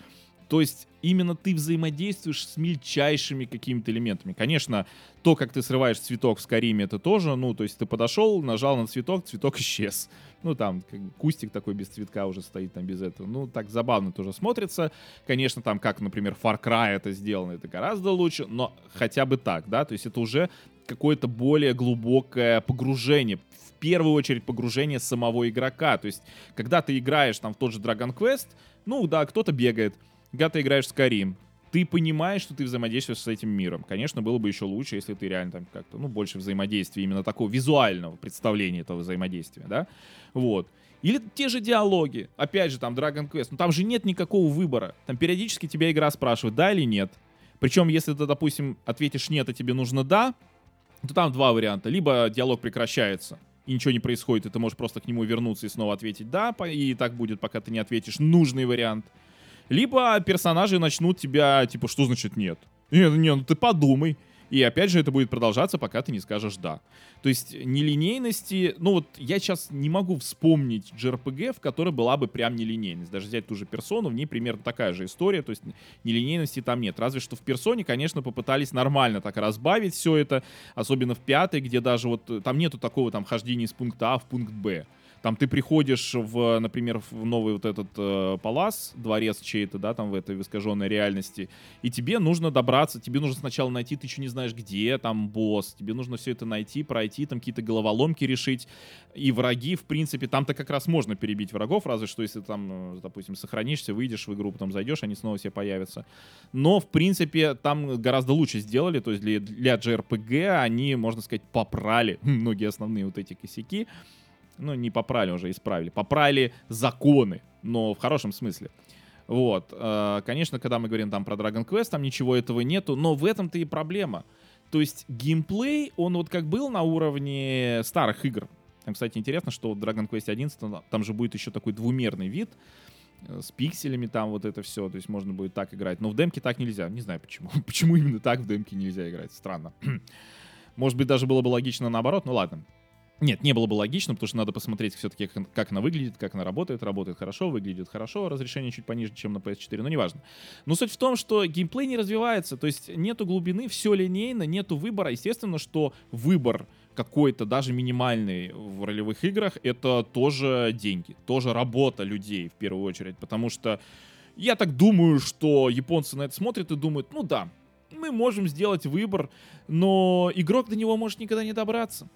То есть именно ты взаимодействуешь с мельчайшими какими-то элементами. Конечно, то, как ты срываешь цветок в Скариме, это тоже, ну, то есть ты подошел, нажал на цветок, цветок исчез. Ну, там как, кустик такой без цветка уже стоит там без этого. Ну, так забавно тоже смотрится. Конечно, там, как, например, Far Cry это сделано, это гораздо лучше, но хотя бы так, да, то есть это уже какое-то более глубокое погружение, в первую очередь погружение самого игрока. То есть, когда ты играешь там в тот же Dragon Quest, ну да, кто-то бегает, когда ты играешь в Skyrim, ты понимаешь, что ты взаимодействуешь с этим миром. Конечно, было бы еще лучше, если ты реально там как-то, ну, больше взаимодействия, именно такого визуального представления этого взаимодействия, да? Вот. Или те же диалоги. Опять же, там Dragon Quest. Ну, там же нет никакого выбора. Там периодически тебя игра спрашивает, да или нет. Причем, если ты, допустим, ответишь нет, а тебе нужно да, то там два варианта. Либо диалог прекращается, и ничего не происходит, и ты можешь просто к нему вернуться и снова ответить да, и так будет, пока ты не ответишь нужный вариант. Либо персонажи начнут тебя, типа, что значит нет? Не, не, ну ты подумай. И опять же это будет продолжаться, пока ты не скажешь «да». То есть нелинейности... Ну вот я сейчас не могу вспомнить JRPG, в которой была бы прям нелинейность. Даже взять ту же персону, в ней примерно такая же история. То есть нелинейности там нет. Разве что в персоне, конечно, попытались нормально так разбавить все это. Особенно в пятой, где даже вот... Там нету такого там хождения из пункта А в пункт Б. Там ты приходишь в, например, в новый вот этот э, палас, дворец чей-то, да, там в этой искаженной реальности, и тебе нужно добраться, тебе нужно сначала найти, ты еще не знаешь, где там босс, тебе нужно все это найти, пройти, там какие-то головоломки решить, и враги, в принципе, там-то как раз можно перебить врагов, разве что если там, э, допустим, сохранишься, выйдешь в игру, потом зайдешь, они снова все появятся. Но, в принципе, там гораздо лучше сделали, то есть для, для JRPG они, можно сказать, попрали [LAUGHS] многие основные вот эти косяки, ну, не поправили уже, исправили. Поправили законы, но в хорошем смысле. Вот. Э, конечно, когда мы говорим там про Dragon Quest, там ничего этого нету, но в этом-то и проблема. То есть геймплей, он вот как был на уровне старых игр. Там, кстати, интересно, что в Dragon Quest 11 там же будет еще такой двумерный вид э, с пикселями там вот это все, то есть можно будет так играть. Но в демке так нельзя. Не знаю почему. [LAUGHS] почему именно так в демке нельзя играть. Странно. [CLEARS THROAT] Может быть, даже было бы логично наоборот, ну ладно. Нет, не было бы логично, потому что надо посмотреть все-таки, как, она выглядит, как она работает. Работает хорошо, выглядит хорошо, разрешение чуть пониже, чем на PS4, но неважно. Но суть в том, что геймплей не развивается, то есть нету глубины, все линейно, нету выбора. Естественно, что выбор какой-то, даже минимальный в ролевых играх, это тоже деньги, тоже работа людей в первую очередь, потому что я так думаю, что японцы на это смотрят и думают, ну да, мы можем сделать выбор, но игрок до него может никогда не добраться.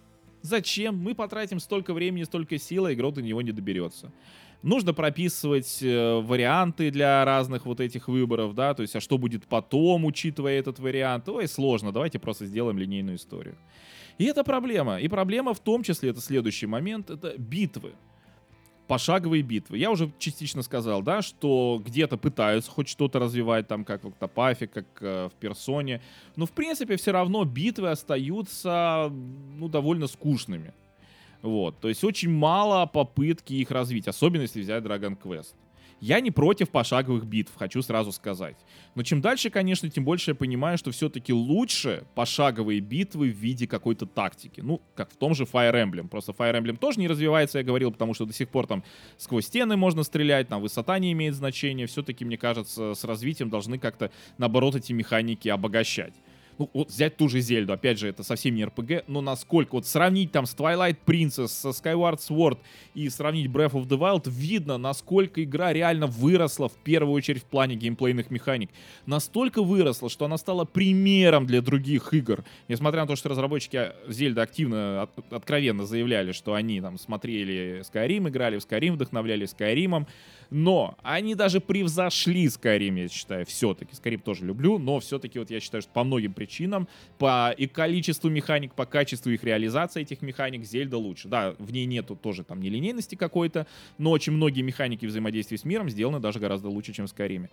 Зачем? Мы потратим столько времени, столько сил, а игрок до него не доберется. Нужно прописывать э, варианты для разных вот этих выборов, да, то есть, а что будет потом, учитывая этот вариант. Ой, сложно, давайте просто сделаем линейную историю. И это проблема. И проблема в том числе, это следующий момент, это битвы пошаговые битвы. Я уже частично сказал, да, что где-то пытаются хоть что-то развивать, там, как в Октопафе, как э, в Персоне. Но, в принципе, все равно битвы остаются, ну, довольно скучными. Вот, то есть очень мало попытки их развить, особенно если взять Dragon Quest. Я не против пошаговых битв, хочу сразу сказать. Но чем дальше, конечно, тем больше я понимаю, что все-таки лучше пошаговые битвы в виде какой-то тактики. Ну, как в том же Fire Emblem. Просто Fire Emblem тоже не развивается, я говорил, потому что до сих пор там сквозь стены можно стрелять, там высота не имеет значения. Все-таки, мне кажется, с развитием должны как-то, наоборот, эти механики обогащать ну, вот взять ту же Зельду, опять же, это совсем не РПГ, но насколько, вот сравнить там с Twilight Princess, со Skyward Sword и сравнить Breath of the Wild, видно, насколько игра реально выросла, в первую очередь в плане геймплейных механик. Настолько выросла, что она стала примером для других игр. Несмотря на то, что разработчики Зельда активно, от, откровенно заявляли, что они там смотрели Skyrim, играли в Skyrim, вдохновляли Skyrim, но они даже превзошли Skyrim, я считаю, все-таки. Skyrim тоже люблю, но все-таки вот я считаю, что по многим по и количеству механик, по качеству их реализации этих механик, Зельда лучше. Да, в ней нету тоже там нелинейности какой-то, но очень многие механики взаимодействия с миром сделаны даже гораздо лучше, чем в Skyrim.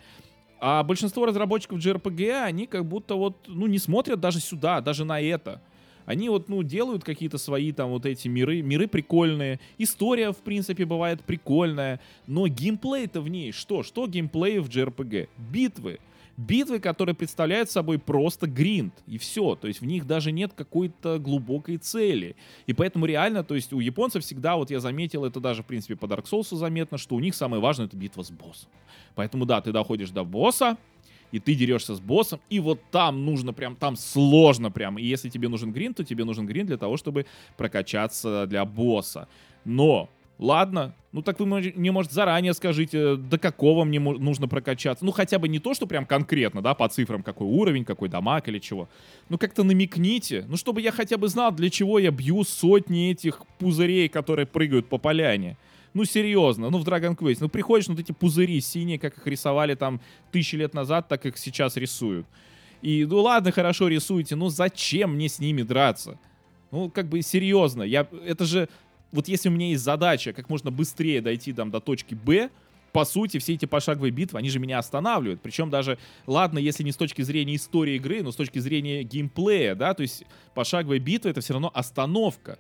А большинство разработчиков JRPG, они как будто вот, ну, не смотрят даже сюда, даже на это. Они вот, ну, делают какие-то свои там вот эти миры. Миры прикольные. История, в принципе, бывает прикольная. Но геймплей-то в ней что? Что геймплей в JRPG? Битвы. Битвы, которые представляют собой просто гринд, и все. То есть в них даже нет какой-то глубокой цели. И поэтому реально, то есть у японцев всегда, вот я заметил, это даже, в принципе, по Dark Souls заметно, что у них самое важное это битва с боссом. Поэтому да, ты доходишь до босса, и ты дерешься с боссом, и вот там нужно прям, там сложно прям. И если тебе нужен грин, то тебе нужен грин для того, чтобы прокачаться для босса. Но ладно, ну так вы мне, может, заранее скажите, до какого мне нужно прокачаться. Ну хотя бы не то, что прям конкретно, да, по цифрам, какой уровень, какой дамаг или чего. Ну как-то намекните, ну чтобы я хотя бы знал, для чего я бью сотни этих пузырей, которые прыгают по поляне. Ну, серьезно, ну, в Dragon Quest, ну, приходишь, ну, вот эти пузыри синие, как их рисовали там тысячи лет назад, так их сейчас рисуют. И, ну, ладно, хорошо рисуете, но зачем мне с ними драться? Ну, как бы, серьезно, я, это же, вот если у меня есть задача как можно быстрее дойти там до точки Б, по сути, все эти пошаговые битвы, они же меня останавливают. Причем даже, ладно, если не с точки зрения истории игры, но с точки зрения геймплея, да, то есть пошаговая битва это все равно остановка.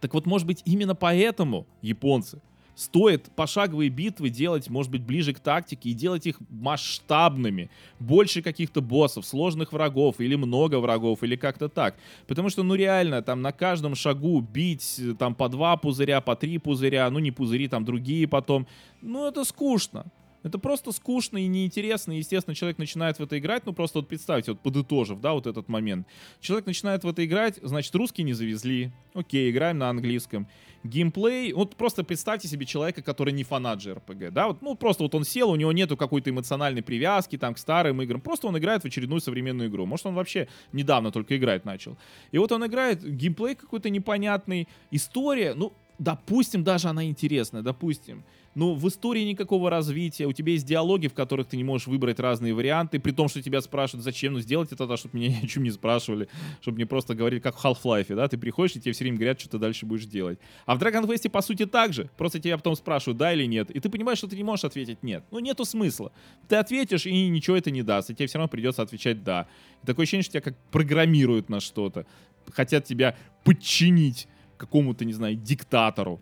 Так вот, может быть, именно поэтому японцы стоит пошаговые битвы делать, может быть, ближе к тактике и делать их масштабными. Больше каких-то боссов, сложных врагов или много врагов, или как-то так. Потому что, ну реально, там на каждом шагу бить там по два пузыря, по три пузыря, ну не пузыри, там другие потом. Ну это скучно. Это просто скучно и неинтересно. Естественно, человек начинает в это играть. Ну, просто вот представьте, вот подытожив, да, вот этот момент. Человек начинает в это играть, значит, русские не завезли. Окей, играем на английском. Геймплей, вот просто представьте себе человека, который не фанат JRPG, да, вот, ну, просто вот он сел, у него нету какой-то эмоциональной привязки, там, к старым играм, просто он играет в очередную современную игру. Может, он вообще недавно только играть начал. И вот он играет, геймплей какой-то непонятный, история, ну, допустим, даже она интересная, допустим. Ну, в истории никакого развития, у тебя есть диалоги, в которых ты не можешь выбрать разные варианты, при том, что тебя спрашивают, зачем, ну, сделайте тогда, чтобы меня [LAUGHS] ни о чем не спрашивали, чтобы мне просто говорили, как в Half-Life, да, ты приходишь, и тебе все время говорят, что ты дальше будешь делать. А в Dragon Quest, по сути, так же, просто тебя потом спрашивают, да или нет, и ты понимаешь, что ты не можешь ответить нет. Ну, нету смысла. Ты ответишь, и ничего это не даст, и тебе все равно придется отвечать да. И такое ощущение, что тебя как программируют на что-то, хотят тебя подчинить какому-то, не знаю, диктатору.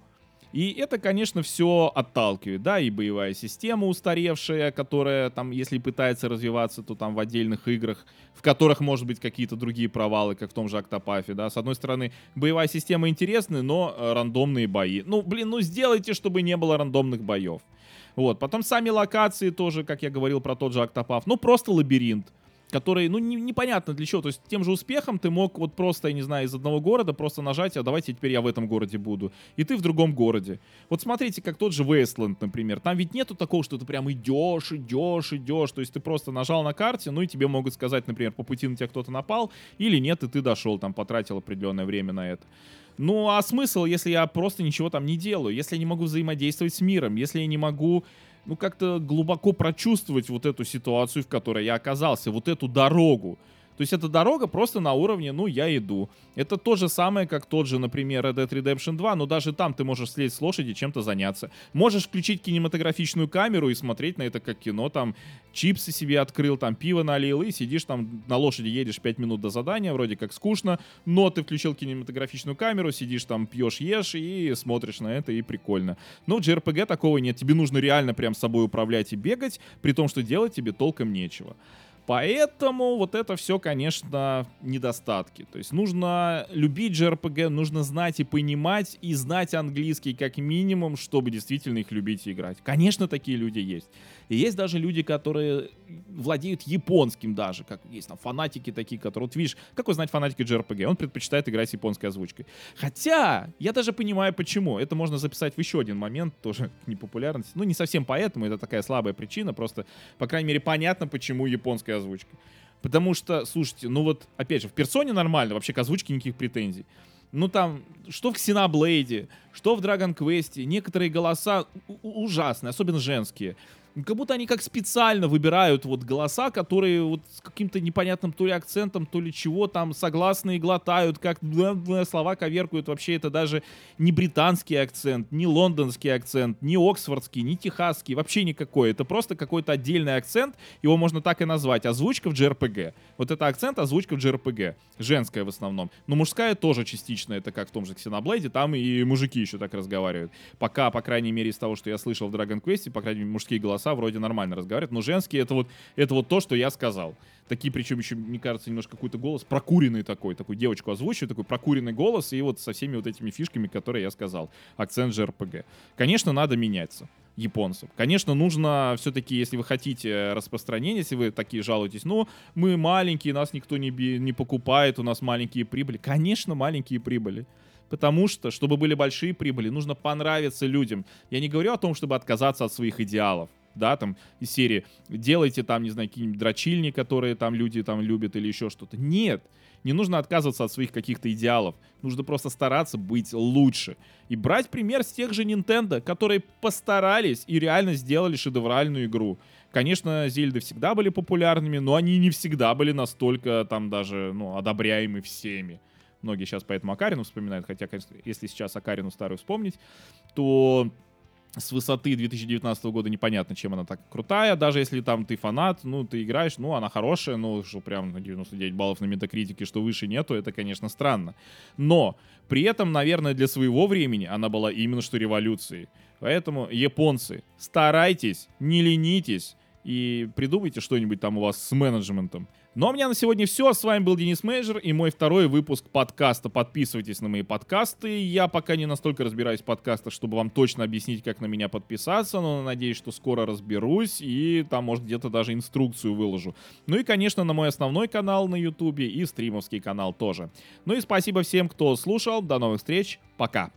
И это, конечно, все отталкивает, да, и боевая система устаревшая, которая там, если пытается развиваться, то там в отдельных играх, в которых, может быть, какие-то другие провалы, как в том же Октопафе, да. С одной стороны, боевая система интересная, но э, рандомные бои. Ну, блин, ну сделайте, чтобы не было рандомных боев. Вот, потом сами локации тоже, как я говорил про тот же Октопаф, ну просто лабиринт который, ну, не, непонятно для чего. То есть тем же успехом ты мог вот просто, я не знаю, из одного города просто нажать, а давайте теперь я в этом городе буду. И ты в другом городе. Вот смотрите, как тот же Wasteland, например. Там ведь нету такого, что ты прям идешь, идешь, идешь. То есть ты просто нажал на карте, ну и тебе могут сказать, например, по пути на тебя кто-то напал, или нет, и ты дошел, там потратил определенное время на это. Ну а смысл, если я просто ничего там не делаю, если я не могу взаимодействовать с миром, если я не могу ну, как-то глубоко прочувствовать вот эту ситуацию, в которой я оказался, вот эту дорогу. То есть эта дорога просто на уровне, ну, я иду. Это то же самое, как тот же, например, Red Dead Redemption 2, но даже там ты можешь слезть с лошади, чем-то заняться. Можешь включить кинематографичную камеру и смотреть на это как кино, там, чипсы себе открыл, там, пиво налил, и сидишь там на лошади, едешь 5 минут до задания, вроде как скучно, но ты включил кинематографичную камеру, сидишь там, пьешь, ешь и смотришь на это, и прикольно. Но в JRPG такого нет, тебе нужно реально прям собой управлять и бегать, при том, что делать тебе толком нечего. Поэтому вот это все, конечно, недостатки. То есть нужно любить JRPG, нужно знать и понимать, и знать английский как минимум, чтобы действительно их любить и играть. Конечно, такие люди есть. И есть даже люди, которые владеют японским даже, как есть там фанатики такие, которые, вот видишь, как узнать фанатики JRPG? Он предпочитает играть с японской озвучкой. Хотя, я даже понимаю почему. Это можно записать в еще один момент, тоже [LAUGHS] непопулярность. Ну, не совсем поэтому, это такая слабая причина, просто, по крайней мере, понятно, почему японская озвучка. Потому что, слушайте, ну вот, опять же, в персоне нормально, вообще к озвучке никаких претензий. Ну там, что в Xenoblade, что в Dragon Quest, некоторые голоса ужасные, особенно женские. Как будто они как специально выбирают вот голоса, которые вот с каким-то непонятным то ли акцентом, то ли чего там согласные глотают, как слова коверкуют. Вообще это даже не британский акцент, не лондонский акцент, не оксфордский, не техасский, вообще никакой. Это просто какой-то отдельный акцент, его можно так и назвать. Озвучка в JRPG. Вот это акцент, озвучка в JRPG. Женская в основном. Но мужская тоже частично, это как в том же Xenoblade, там и мужики еще так разговаривают. Пока, по крайней мере, из того, что я слышал в Dragon Quest, по крайней мере, мужские голоса голоса вроде нормально разговаривают, но женские это вот, это вот то, что я сказал. Такие, причем еще, мне кажется, немножко какой-то голос прокуренный такой, такую девочку озвучиваю, такой прокуренный голос, и вот со всеми вот этими фишками, которые я сказал. Акцент же РПГ. Конечно, надо меняться японцев. Конечно, нужно все-таки, если вы хотите распространения, если вы такие жалуетесь, ну, мы маленькие, нас никто не, би, не покупает, у нас маленькие прибыли. Конечно, маленькие прибыли. Потому что, чтобы были большие прибыли, нужно понравиться людям. Я не говорю о том, чтобы отказаться от своих идеалов да, там, из серии делайте там, не знаю, какие-нибудь дрочильни, которые там люди там любят или еще что-то. Нет, не нужно отказываться от своих каких-то идеалов. Нужно просто стараться быть лучше. И брать пример с тех же Nintendo, которые постарались и реально сделали шедевральную игру. Конечно, Зельды всегда были популярными, но они не всегда были настолько там даже, ну, одобряемы всеми. Многие сейчас поэтому Акарину вспоминают, хотя, конечно, если сейчас Акарину старую вспомнить, то с высоты 2019 года непонятно, чем она так крутая. Даже если там ты фанат, ну, ты играешь, ну, она хорошая, ну, что прям на 99 баллов на метакритике, что выше нету, это, конечно, странно. Но при этом, наверное, для своего времени она была именно что революцией. Поэтому, японцы, старайтесь, не ленитесь и придумайте что-нибудь там у вас с менеджментом. Ну а у меня на сегодня все. С вами был Денис Мейджер и мой второй выпуск подкаста. Подписывайтесь на мои подкасты. Я пока не настолько разбираюсь в подкастах, чтобы вам точно объяснить, как на меня подписаться, но надеюсь, что скоро разберусь и там, может, где-то даже инструкцию выложу. Ну и, конечно, на мой основной канал на ютубе и стримовский канал тоже. Ну и спасибо всем, кто слушал. До новых встреч. Пока.